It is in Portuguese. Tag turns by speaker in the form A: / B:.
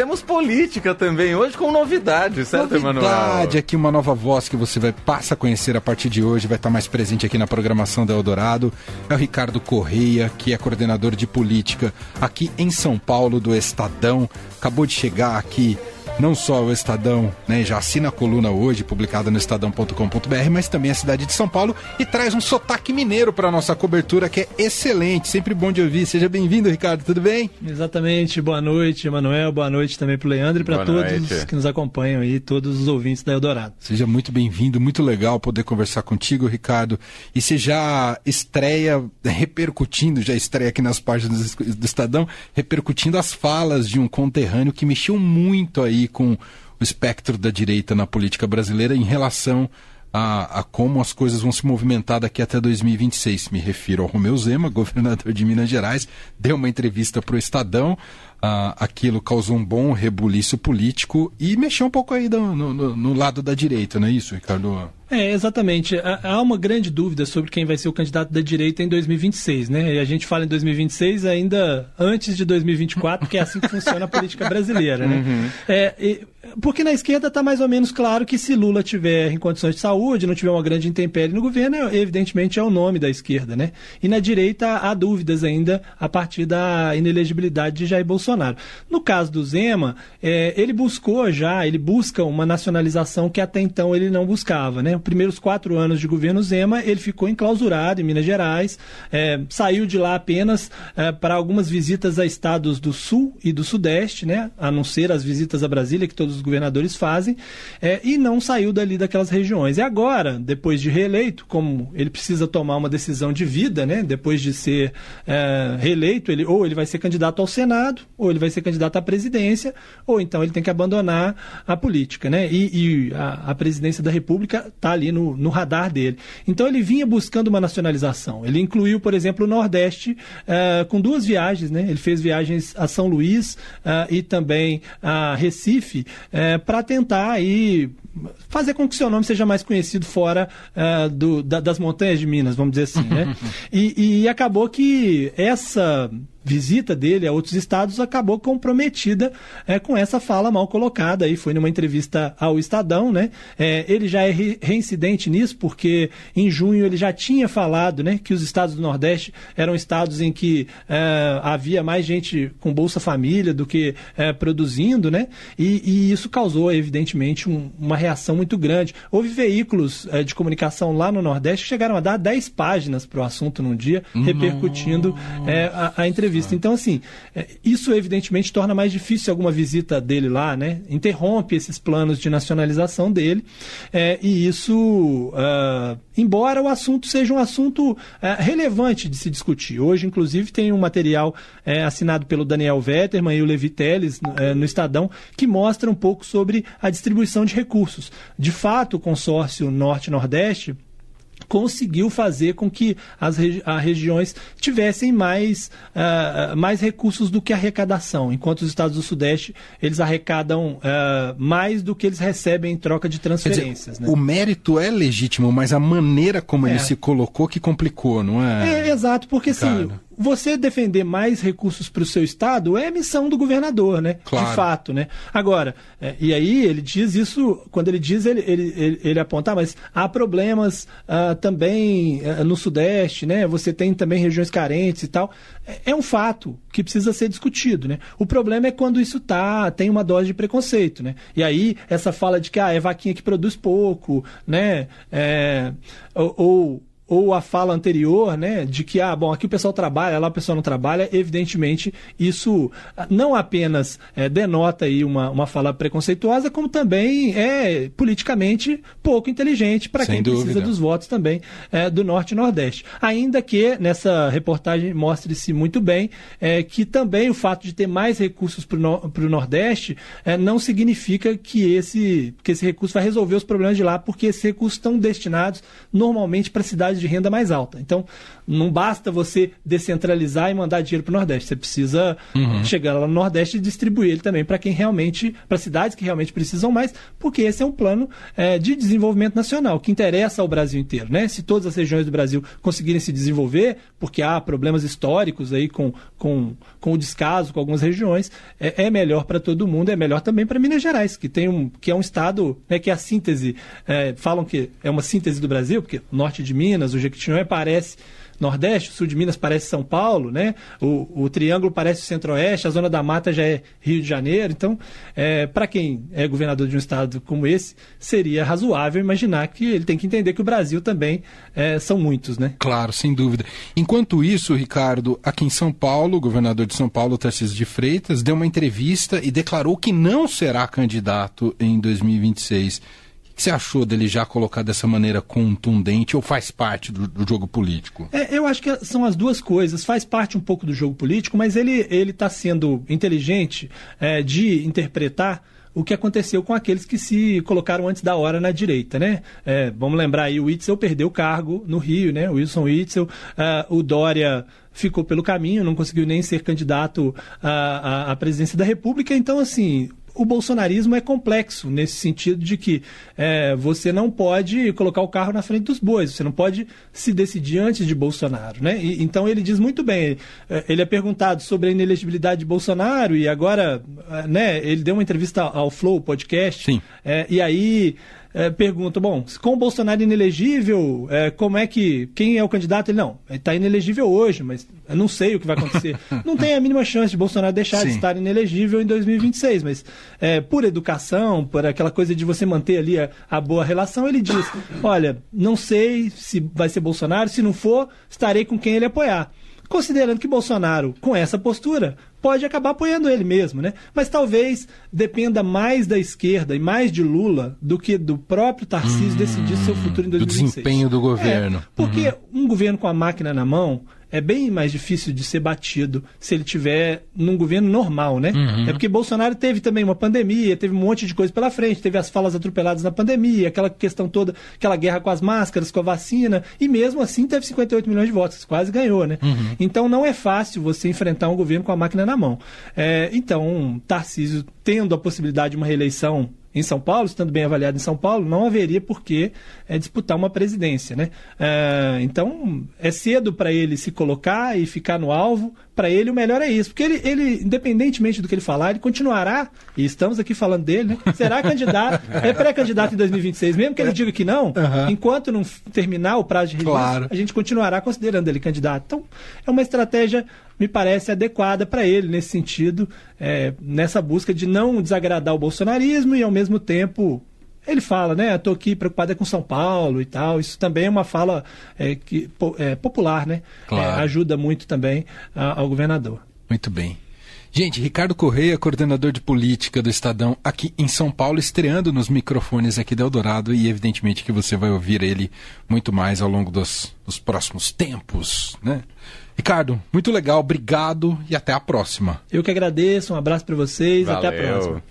A: temos política também, hoje com novidade, certo, Emanuel?
B: Novidade, aqui uma nova voz que você vai passa a conhecer a partir de hoje, vai estar mais presente aqui na programação da Eldorado. É o Ricardo Correia, que é coordenador de política aqui em São Paulo do Estadão. Acabou de chegar aqui não só o Estadão, né, já assina a coluna hoje, publicada no estadão.com.br, mas também a cidade de São Paulo e traz um sotaque mineiro para nossa cobertura que é excelente, sempre bom de ouvir. Seja bem-vindo, Ricardo, tudo bem?
C: Exatamente. Boa noite, Emanuel. Boa noite também para o Leandro e para todos noite. que nos acompanham aí, todos os ouvintes da Eldorado.
B: Seja muito bem-vindo, muito legal poder conversar contigo, Ricardo. E você já estreia repercutindo, já estreia aqui nas páginas do Estadão, repercutindo as falas de um conterrâneo que mexeu muito aí com o espectro da direita na política brasileira em relação a, a, como as coisas vão se movimentar daqui até 2026. Me refiro ao Romeu Zema, governador de Minas Gerais, deu uma entrevista para o Estadão. Uh, aquilo causou um bom rebuliço político e mexeu um pouco aí no, no, no lado da direita, não é isso, Ricardo?
C: É, exatamente. Há uma grande dúvida sobre quem vai ser o candidato da direita em 2026, né? E a gente fala em 2026 ainda antes de 2024, porque é assim que funciona a política brasileira, né? Uhum. É, e, porque na esquerda está mais ou menos claro que se Lula tiver em condições de saúde, não tiver uma grande intempérie no governo, evidentemente é o nome da esquerda, né? E na direita há dúvidas ainda a partir da inelegibilidade de Jair Bolsonaro. No caso do Zema, é, ele buscou já, ele busca uma nacionalização que até então ele não buscava, né? Os primeiros quatro anos de governo Zema, ele ficou enclausurado em Minas Gerais, é, saiu de lá apenas é, para algumas visitas a estados do Sul e do Sudeste, né? A não ser as visitas a Brasília, que todos os governadores fazem, é, e não saiu dali daquelas regiões. E agora, depois de reeleito, como ele precisa tomar uma decisão de vida, né, depois de ser é, reeleito, ele, ou ele vai ser candidato ao Senado, ou ele vai ser candidato à presidência, ou então ele tem que abandonar a política. Né? E, e a, a, presidência da República está ali no, no, radar dele. Então ele vinha buscando uma nacionalização. Ele incluiu, por exemplo, o Nordeste é, com duas viagens. Né? Ele fez viagens a São Luís é, e também a Recife, é, para tentar aí fazer com que seu nome seja mais conhecido fora uh, do, da, das montanhas de Minas, vamos dizer assim, né? e, e acabou que essa visita dele a outros estados acabou comprometida é, com essa fala mal colocada aí foi numa entrevista ao Estadão né? É, ele já é re reincidente nisso porque em junho ele já tinha falado né que os estados do Nordeste eram estados em que é, havia mais gente com Bolsa Família do que é, produzindo né? E, e, isso causou evidentemente um, uma reação muito grande. Houve veículos é, de comunicação lá no Nordeste que chegaram a dar 10 páginas para o assunto num dia repercutindo é, a, a entrevista Então, assim, é, isso evidentemente torna mais difícil alguma visita dele lá, né? Interrompe esses planos de nacionalização dele. É, e isso, uh, embora o assunto seja um assunto uh, relevante de se discutir. Hoje, inclusive, tem um material uh, assinado pelo Daniel Vetterman e o Levi Teles no Estadão que mostra um pouco sobre a distribuição de recursos. De fato, o consórcio Norte-Nordeste conseguiu fazer com que as regi regiões tivessem mais, uh, mais recursos do que arrecadação, enquanto os estados do Sudeste eles arrecadam uh, mais do que eles recebem em troca de transferências.
B: Dizer, né? O mérito é legítimo, mas a maneira como é. ele se colocou que complicou, não é?
C: É, exato, porque assim, você defender mais recursos para o seu estado é missão do governador, né? Claro. De fato, né? Agora, é, e aí ele diz isso, quando ele diz, ele, ele, ele, ele aponta, ah, mas há problemas ah, também ah, no Sudeste, né? Você tem também regiões carentes e tal. É, é, um fato que precisa ser discutido, né? O problema é quando isso tá, tem uma dose de preconceito, né? E aí, essa fala de que ah, é vaquinha que produz pouco, né? É, ou, ou ou a fala anterior, né, de que, ah, bom, aqui o pessoal trabalha, lá o pessoal não trabalha, evidentemente isso ah, não apenas é, denota aí uma, uma fala preconceituosa, como também é politicamente pouco inteligente para quem dúvida. precisa dos votos também é, do Norte e Nordeste. Ainda que nessa reportagem mostre-se muito bem é, que também o fato de ter mais recursos para o Nordeste é, não significa que esse, que esse recurso vai resolver os problemas de lá, porque esses recursos estão destinados normalmente para cidades de renda mais alta. Então, não basta você descentralizar e mandar dinheiro para o Nordeste. Você precisa uhum. chegar lá no Nordeste e distribuir ele também para quem realmente, para cidades que realmente precisam mais, porque esse é um plano é, de desenvolvimento nacional que interessa ao Brasil inteiro. Né? Se todas as regiões do Brasil conseguirem se desenvolver, porque há problemas históricos aí com, com, com o descaso com algumas regiões, é, é melhor para todo mundo, é melhor também para Minas Gerais, que tem um, que é um estado né, que é a síntese, é, falam que é uma síntese do Brasil, porque norte de Minas, o Jequitinhonha parece Nordeste, o sul de Minas parece São Paulo, né? O, o Triângulo parece o Centro-Oeste, a Zona da Mata já é Rio de Janeiro. Então, é, para quem é governador de um estado como esse, seria razoável imaginar que ele tem que entender que o Brasil também é, são muitos, né?
B: Claro, sem dúvida. Enquanto isso, Ricardo, aqui em São Paulo, o governador de São Paulo, Tarcísio de Freitas, deu uma entrevista e declarou que não será candidato em 2026 que você achou dele já colocar dessa maneira contundente ou faz parte do, do jogo político?
C: É, eu acho que são as duas coisas. Faz parte um pouco do jogo político, mas ele está sendo inteligente é, de interpretar o que aconteceu com aqueles que se colocaram antes da hora na direita, né? É, vamos lembrar aí, o Witzel perdeu o cargo no Rio, né? O Wilson Witzel, uh, o Dória ficou pelo caminho, não conseguiu nem ser candidato à, à, à presidência da República. Então, assim, o bolsonarismo é complexo nesse sentido de que é, você não pode colocar o carro na frente dos bois, você não pode se decidir antes de Bolsonaro, né? E, então ele diz muito bem, é, ele é perguntado sobre a inelegibilidade de Bolsonaro e agora, é, né? Ele deu uma entrevista ao Flow podcast,
B: Sim.
C: É, e aí é, pergunta, bom, com o Bolsonaro inelegível, é, como é que. Quem é o candidato? Ele não, ele está inelegível hoje, mas eu não sei o que vai acontecer. não tem a mínima chance de Bolsonaro deixar Sim. de estar inelegível em 2026, mas é, por educação, por aquela coisa de você manter ali a, a boa relação, ele diz: olha, não sei se vai ser Bolsonaro, se não for, estarei com quem ele apoiar considerando que Bolsonaro, com essa postura, pode acabar apoiando ele mesmo, né? Mas talvez dependa mais da esquerda e mais de Lula do que do próprio Tarcísio hum, decidir seu futuro em 2026.
B: Do desempenho do governo. É,
C: porque uhum. um governo com a máquina na mão é bem mais difícil de ser batido se ele tiver num governo normal, né? Uhum. É porque Bolsonaro teve também uma pandemia, teve um monte de coisa pela frente, teve as falas atropeladas na pandemia, aquela questão toda, aquela guerra com as máscaras, com a vacina, e mesmo assim teve 58 milhões de votos, quase ganhou, né? Uhum. Então não é fácil você enfrentar um governo com a máquina na mão. É, então, Tarcísio tendo a possibilidade de uma reeleição em São Paulo, estando bem avaliado em São Paulo, não haveria por que é, disputar uma presidência. Né? É, então, é cedo para ele se colocar e ficar no alvo. Para ele, o melhor é isso. Porque ele, ele, independentemente do que ele falar, ele continuará, e estamos aqui falando dele, né? será candidato, é pré-candidato em 2026, mesmo que ele diga que não, uhum. enquanto não terminar o prazo de registro, claro. a gente continuará considerando ele candidato. Então, é uma estratégia me parece adequada para ele nesse sentido, é, nessa busca de não desagradar o bolsonarismo e ao mesmo tempo ele fala, né? Estou aqui preocupado com São Paulo e tal. Isso também é uma fala é, que, é, popular, né? Claro. É, ajuda muito também a, ao governador.
B: Muito bem. Gente, Ricardo Correia, coordenador de política do Estadão aqui em São Paulo, estreando nos microfones aqui da Eldorado e evidentemente que você vai ouvir ele muito mais ao longo dos, dos próximos tempos, né? Ricardo, muito legal, obrigado e até a próxima.
C: Eu que agradeço, um abraço para vocês, Valeu. até a próxima.